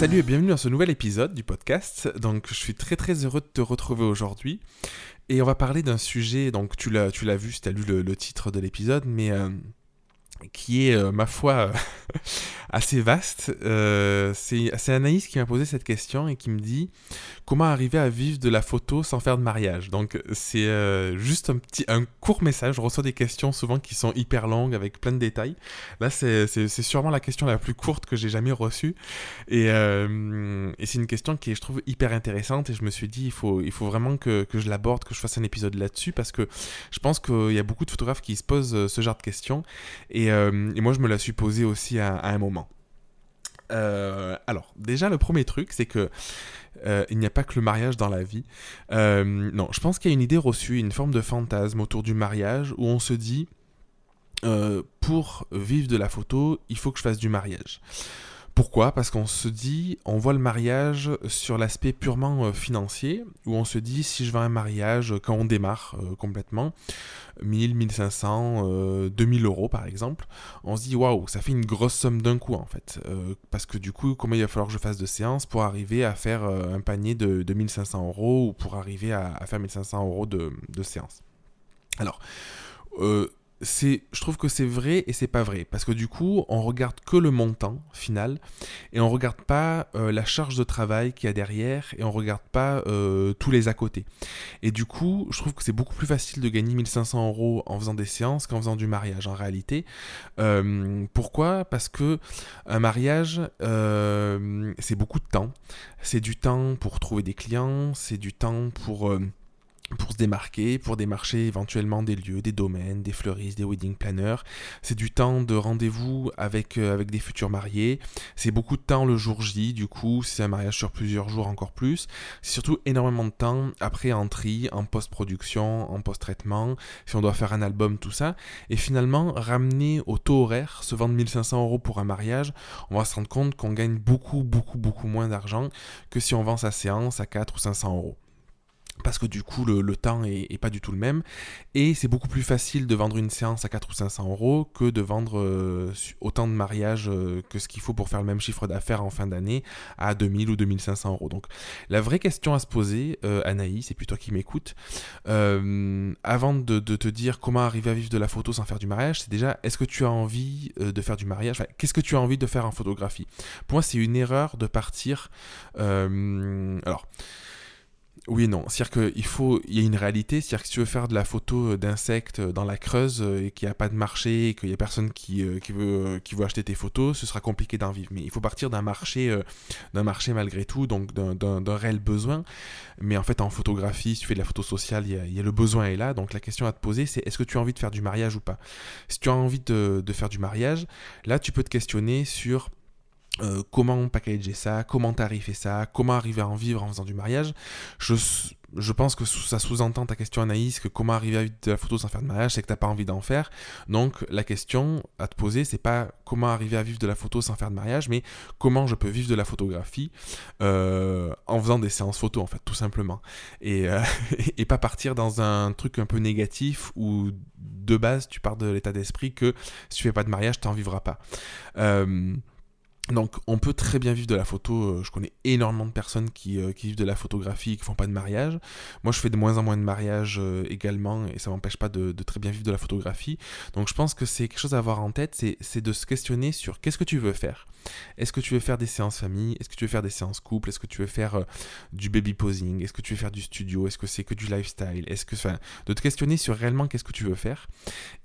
Salut et bienvenue dans ce nouvel épisode du podcast. Donc je suis très très heureux de te retrouver aujourd'hui. Et on va parler d'un sujet, donc tu l'as, vu si tu lu le, titre de l'épisode, mais euh, qui est, euh, ma foi, assez vaste. Euh, c'est Anaïs qui m'a posé cette question et qui me dit comment arriver à vivre de la photo sans faire de mariage? Donc c'est euh, juste un petit, un court message. Je reçois des questions souvent qui sont hyper longues avec plein de détails. Là c'est sûrement la question la plus courte que j'ai jamais reçue et, c'est une question qui est je trouve hyper intéressante et je me suis dit il faut, il faut vraiment que, que je l'aborde, que je fasse un épisode là-dessus parce que je pense qu'il y a beaucoup de photographes qui se posent ce genre de questions et, et moi je me la suis aussi à un moment. Euh, alors, déjà, le premier truc, c'est que euh, il n'y a pas que le mariage dans la vie. Euh, non, je pense qu'il y a une idée reçue, une forme de fantasme autour du mariage où on se dit, pour vivre de la photo, il faut que je fasse du mariage. Pourquoi? Parce qu'on se dit, on voit le mariage sur l'aspect purement euh, financier, où on se dit, si je veux un mariage, quand on démarre euh, complètement, 1000, 1500, 2000 euros par exemple, on se dit, waouh, ça fait une grosse somme d'un coup en fait. Euh, parce que du coup, comment il va falloir que je fasse de séances pour arriver à faire un panier de, 1500 euros ou pour arriver à, faire 1500 euros de, de séances Alors, c'est, je trouve que c'est vrai et c'est pas vrai. Parce que du coup on regarde que le montant final et on regarde pas euh, la charge de travail qu'il y a derrière et on regarde pas euh, tous les à côté. Et du coup je trouve que c'est beaucoup plus facile de gagner 1500 euros en faisant des séances qu'en faisant du mariage en réalité. Euh, pourquoi? Parce que un mariage c'est beaucoup de temps. C'est du temps pour trouver des clients c'est du temps pour pour se démarquer, pour démarcher éventuellement des lieux, des domaines, des fleuristes, des wedding planners. C'est du temps de rendez-vous avec, euh, avec des futurs mariés. C'est beaucoup de temps le jour J, du coup, c'est un mariage sur plusieurs jours encore plus. C'est surtout énormément de temps après en tri, en post-production, en post-traitement, si on doit faire un album, tout ça. Et finalement, ramener au taux horaire, se vendre 1500 euros pour un mariage, on va se rendre compte qu'on gagne beaucoup, beaucoup, beaucoup moins d'argent que si on vend sa séance à 4 ou 500 euros parce que du coup le, temps est, pas du tout le même. Et c'est beaucoup plus facile de vendre une séance à 4 ou 500 euros que de vendre euh, autant de mariages euh, que ce qu'il faut pour faire le même chiffre d'affaires en fin d'année à 2000 ou 2500 euros. Donc la vraie question à se poser euh, Anaïs c'est plutôt qui m'écoute avant de, te dire comment arriver à vivre de la photo sans faire du mariage c'est déjà est-ce que tu as envie de faire du mariage? Qu'est-ce que tu as envie de faire en photographie? Pour moi c'est une erreur de partir alors oui et non. C'est-à-dire qu'il faut, il y a une réalité, c'est-à-dire que si tu veux faire de la photo d'insectes dans la Creuse euh, et qu'il n'y a pas de marché et qu'il n'y a personne qui, euh, qui, veut, euh, qui veut acheter tes photos, ce sera compliqué d'en vivre. Mais il faut partir d'un marché, d'un marché malgré tout, donc d'un réel besoin. Mais en fait, en photographie, si tu fais de la photo sociale, il y a, le besoin est là. Donc la question à te poser, c'est est-ce que tu as envie de faire du mariage ou pas? Si tu as envie de, de faire du mariage, là, tu peux te questionner sur euh, comment packager ça, comment tarifer ça, comment arriver à en vivre en faisant du mariage. Je, je pense que ça sous-entend ta question Anaïs, que comment arriver à vivre de la photo sans faire de mariage, c'est que tu n'as pas envie d'en faire. Donc la question à te poser, c'est pas comment arriver à vivre de la photo sans faire de mariage, mais comment je peux vivre de la photographie euh, en faisant des séances photo en fait, tout simplement. Et, euh, et pas partir dans un truc un peu négatif où de base tu pars de l'état d'esprit que si tu fais pas de mariage, tu n'en vivras pas. Donc on peut très bien vivre de la photo, euh, je connais énormément de personnes qui, euh, vivent de la photographie qui font pas de mariage. Moi je fais de moins en moins de mariages euh, également et ça m'empêche pas de, très bien vivre de la photographie. Donc je pense que c'est quelque chose à avoir en tête, c'est de se questionner sur qu'est-ce que tu veux faire. Est-ce que tu veux faire des séances famille? Est-ce que tu veux faire des séances couple? Est-ce que tu veux faire du baby posing? Est-ce que tu veux faire du studio? Est-ce que c'est que du lifestyle? Est-ce que, enfin, de te questionner sur réellement qu'est-ce que tu veux faire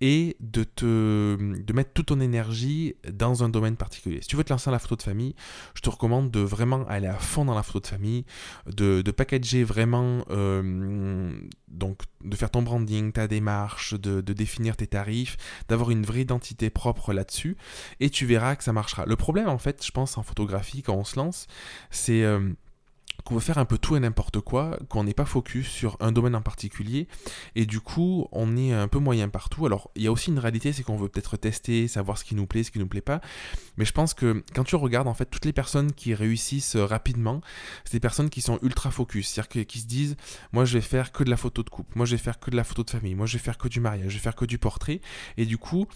et de te de mettre toute ton énergie dans un domaine particulier. Si tu veux te lancer la photo de famille, je te recommande de vraiment aller à fond dans la photo de famille, de, de packager vraiment, euh, donc de faire ton branding, ta démarche, de, définir tes tarifs, d'avoir une vraie identité propre là-dessus, et tu verras que ça marchera. Le problème en fait, je pense, en photographie, quand on se lance, c'est... Euh, qu'on veut faire un peu tout et n'importe quoi, qu'on n'est pas focus sur un domaine en particulier, et du coup on est un peu moyen partout. Alors il y a aussi une réalité, c'est qu'on veut peut-être tester, savoir ce qui nous plaît, ce qui nous plaît pas, mais je pense que quand tu regardes en fait toutes les personnes qui réussissent rapidement, c'est des personnes qui sont ultra focus, c'est-à-dire qui se disent, moi je vais faire que de la photo de couple, moi je vais faire que de la photo de famille, moi je vais faire que du mariage, je vais faire que du portrait, et du coup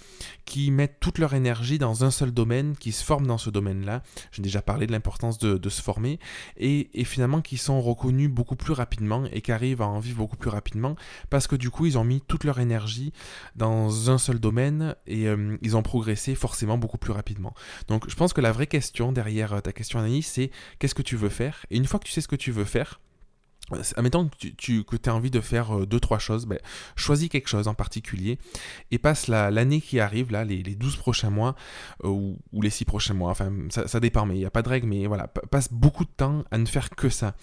qui mettent toute leur énergie dans un seul domaine, qui se forment dans ce domaine-là. J'ai déjà parlé de l'importance de, se former, et, et finalement qui sont reconnus beaucoup plus rapidement et qui arrivent à en vivre beaucoup plus rapidement parce que du coup ils ont mis toute leur énergie dans un seul domaine et euh, ils ont progressé forcément beaucoup plus rapidement. Donc je pense que la vraie question derrière euh, ta question Anaïs c'est qu'est-ce que tu veux faire? Et une fois que tu sais ce que tu veux faire, Admettons que tu, que as envie de faire euh, deux, trois choses, ben, choisis quelque chose en particulier et passe l'année qui arrive, là, les, les 12 prochains mois euh, ou, les 6 prochains mois, enfin ça, dépend, mais il n'y a pas de règle, mais voilà, passe beaucoup de temps à ne faire que ça,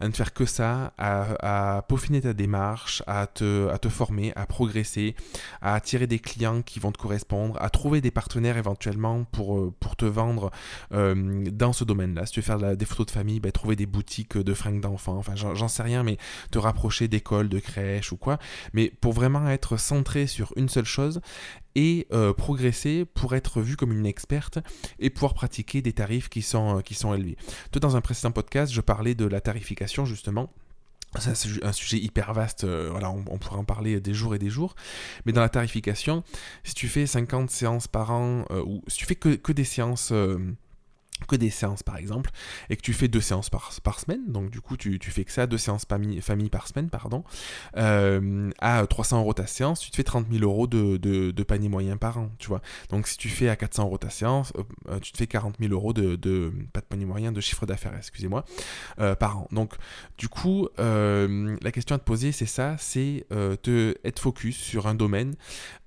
à ne faire que ça, à, peaufiner ta démarche, à te, à te former, à progresser, à attirer des clients qui vont te correspondre, à trouver des partenaires éventuellement pour, euh, pour te vendre dans ce domaine-là. Si tu veux faire des photos de famille, ben, trouver des boutiques de fringues d'enfants, enfin j'en sais rien, mais te rapprocher d'écoles, de crèches ou quoi. Mais pour vraiment être centré sur une seule chose et euh, progresser pour être vu comme une experte et pouvoir pratiquer des tarifs qui sont, euh, qui sont élevés. Toi, dans un précédent podcast, je parlais de la tarification justement. C'est un sujet hyper vaste, euh, voilà, on, pourrait en parler des jours et des jours. Mais dans la tarification, si tu fais 50 séances par an, ou si tu fais que, que des séances que des séances par exemple, et que tu fais deux séances par, semaine, donc du coup tu, fais que ça, deux séances famille par semaine, pardon, euh, à 300 euros ta séance, tu te fais 30 000 euros de, de, panier moyen par an, tu vois. Donc si tu fais à 400 euros ta séance, euh, tu te fais 40 000 euros de, de, pas de panier moyen, de chiffre d'affaires, excusez-moi, euh, par an. Donc du coup, la question à te poser c'est ça, c'est te être focus sur un domaine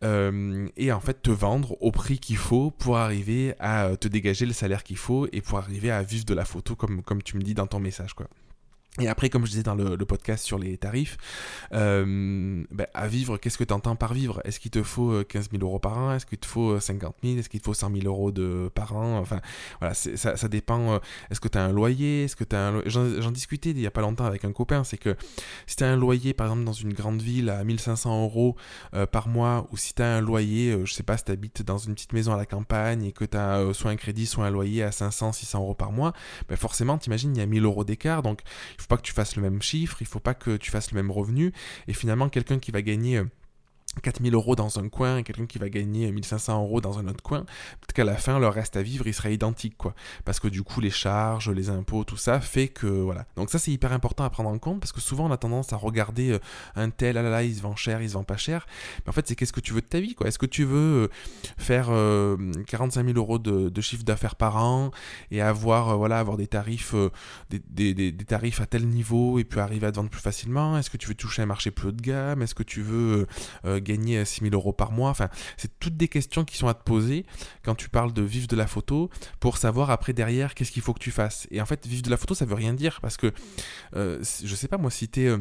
et en fait te vendre au prix qu'il faut pour arriver à te dégager le salaire qu'il faut et pour arriver à vivre de la photo comme, comme tu me dis dans ton message quoi. Et après, comme je disais dans le, podcast sur les tarifs, euh, ben, à vivre, qu'est-ce que tu entends par vivre? Est-ce qu'il te faut 15 euh, 000 euros par an? Est-ce qu'il te faut 50 euh, 000 Est-ce qu'il te faut 100 000 euros de, par an? Enfin, voilà, ça, ça, dépend. Est-ce que tu as un loyer? Est-ce que tu J'en discutais il n'y a pas longtemps avec un copain, c'est que si tu as un loyer, par exemple, dans une grande ville à 1500 euros par mois, ou si tu as un loyer, je sais pas, si tu habites dans une petite maison à la campagne et que tu as soit un crédit, soit un loyer à 500, 600 euros par mois, ben forcément, t'imagines, il y a 1000 euros d'écart, donc faut pas que tu fasses le même chiffre, il faut pas que tu fasses le même revenu. Et finalement, quelqu'un qui va gagner euh, 4000 euros dans un coin et quelqu'un qui va gagner 1500 euros dans un autre coin, peut-être qu'à la fin, leur reste à vivre, il serait identique, quoi. Parce que du coup, les charges, les impôts, tout ça fait que, voilà. Donc ça, c'est hyper important à prendre en compte parce que souvent, on a tendance à regarder euh, un tel, ah là là, il se vend cher, il se vend pas cher. Mais en fait, c'est qu'est-ce que tu veux de ta vie, quoi? Est-ce que tu veux euh, faire 45 euh, 000 euros de, chiffre d'affaires par an et avoir, voilà, avoir des tarifs, des, des, des, tarifs à tel niveau et puis arriver à te vendre plus facilement? Est-ce que tu veux toucher un marché plus haut de gamme? Est-ce que tu veux gagner 6000 euros par mois Enfin, c'est toutes des questions qui sont à te poser quand tu parles de vivre de la photo pour savoir après derrière qu'est-ce qu'il faut que tu fasses. Et en fait, vivre de la photo, ça veut rien dire parce que euh, je sais pas moi, si t'es. Euh,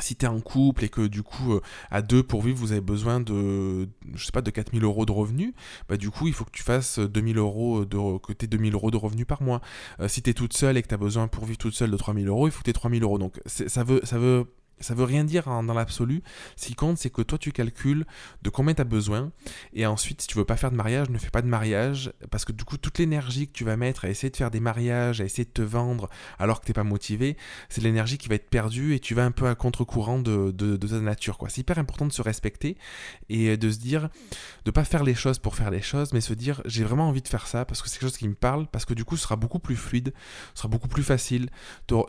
si t'es en couple et que du coup euh, à deux pour vivre vous avez besoin de je sais pas de 4000 euros de revenus bah du coup il faut que tu fasses 2000 euros de que t'aies 2000 euros de revenus par mois si t'es toute seule et que t'as besoin pour vivre toute seule de 3000 euros il faut que t'aies 3000 euros donc ça veut ça veut ça veut rien dire dans l'absolu. Ce qui compte, c'est que toi, tu calcules de combien tu as besoin. Et ensuite, si tu veux pas faire de mariage, ne fais pas de mariage. Parce que du coup, toute l'énergie que tu vas mettre à essayer de faire des mariages, à essayer de te vendre alors que tu n'es pas motivé, c'est l'énergie qui va être perdue et tu vas un peu à contre-courant de, de, ta nature. C'est hyper important de se respecter et de se dire, de pas faire les choses pour faire les choses, mais se dire, j'ai vraiment envie de faire ça parce que c'est quelque chose qui me parle, parce que du coup, ce sera beaucoup plus fluide, ce sera beaucoup plus facile.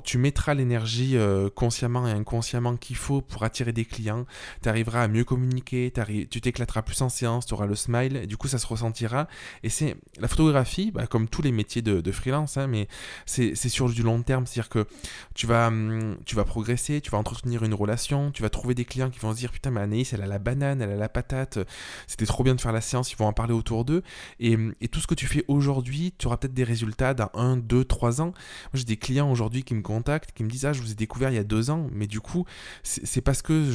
Tu mettras l'énergie euh, consciemment et inconsciemment qu'il faut pour attirer des clients, tu arriveras à mieux communiquer, tu t'éclateras plus en séance, tu auras le smile, du coup ça se ressentira. Et c'est la photographie, bah, comme tous les métiers de, freelance, hein, mais c'est sur du long terme, c'est-à-dire que tu vas, hum, tu vas progresser, tu vas entretenir une relation, tu vas trouver des clients qui vont se dire putain mais Anaïs elle a la banane, elle a la patate, c'était trop bien de faire la séance, ils vont en parler autour d'eux. Et, hum, et, tout ce que tu fais aujourd'hui, tu auras peut-être des résultats dans 1, 2, 3 ans. Moi j'ai des clients aujourd'hui qui me contactent, qui me disent ah je vous ai découvert il y a deux ans, mais du coup c'est parce que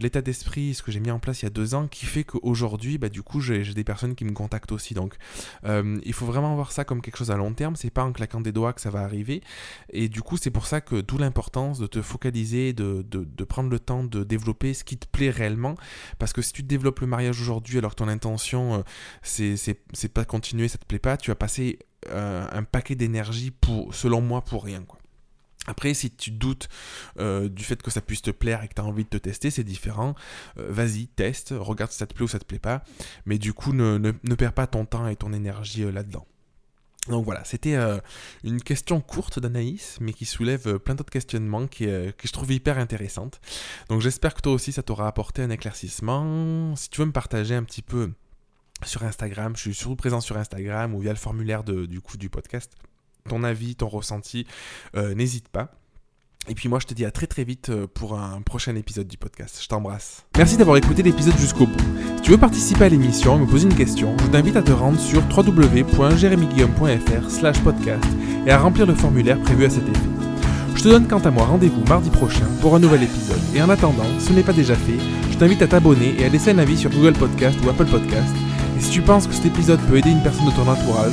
l'état d'esprit, ce que j'ai mis en place il y a deux ans, qui fait qu'aujourd'hui, bah, du coup, j'ai des personnes qui me contactent aussi. Donc, euh, il faut vraiment voir ça comme quelque chose à long terme. C'est pas en claquant des doigts que ça va arriver. Et du coup, c'est pour ça que d'où l'importance de te focaliser, de, prendre le temps de développer ce qui te plaît réellement. Parce que si tu développes le mariage aujourd'hui alors que ton intention, euh, c'est pas continuer, ça te plaît pas, tu vas passer euh, un paquet d'énergie pour, selon moi, pour rien. Quoi. Après, si tu doutes euh, du fait que ça puisse te plaire et que tu as envie de te tester, c'est différent. Euh, vas-y, teste, regarde si ça te plaît ou ça te plaît pas. Mais du coup, ne, perds pas ton temps et ton énergie euh, là-dedans. Donc voilà, c'était une question courte d'Anaïs, mais qui soulève plein d'autres questionnements que je trouve hyper intéressantes. Donc j'espère que toi aussi ça t'aura apporté un éclaircissement. Si tu veux me partager un petit peu sur Instagram, je suis surtout présent sur Instagram ou via le formulaire du podcast ton avis, ton ressenti, euh, n'hésite pas. Et puis moi je te dis à très très vite euh, pour un prochain épisode du podcast. Je t'embrasse. Merci d'avoir écouté l'épisode jusqu'au bout. Si tu veux participer à l'émission et me poser une question, je t'invite à te rendre sur www.jeremyguillaume.fr slash podcast et à remplir le formulaire prévu à cet effet. Je te donne quant à moi rendez-vous mardi prochain pour un nouvel épisode. Et en attendant, si ce n'est pas déjà fait, je t'invite à t'abonner et à laisser un avis sur Google Podcast ou Apple Podcast. Et si tu penses que cet épisode peut aider une personne de ton entourage,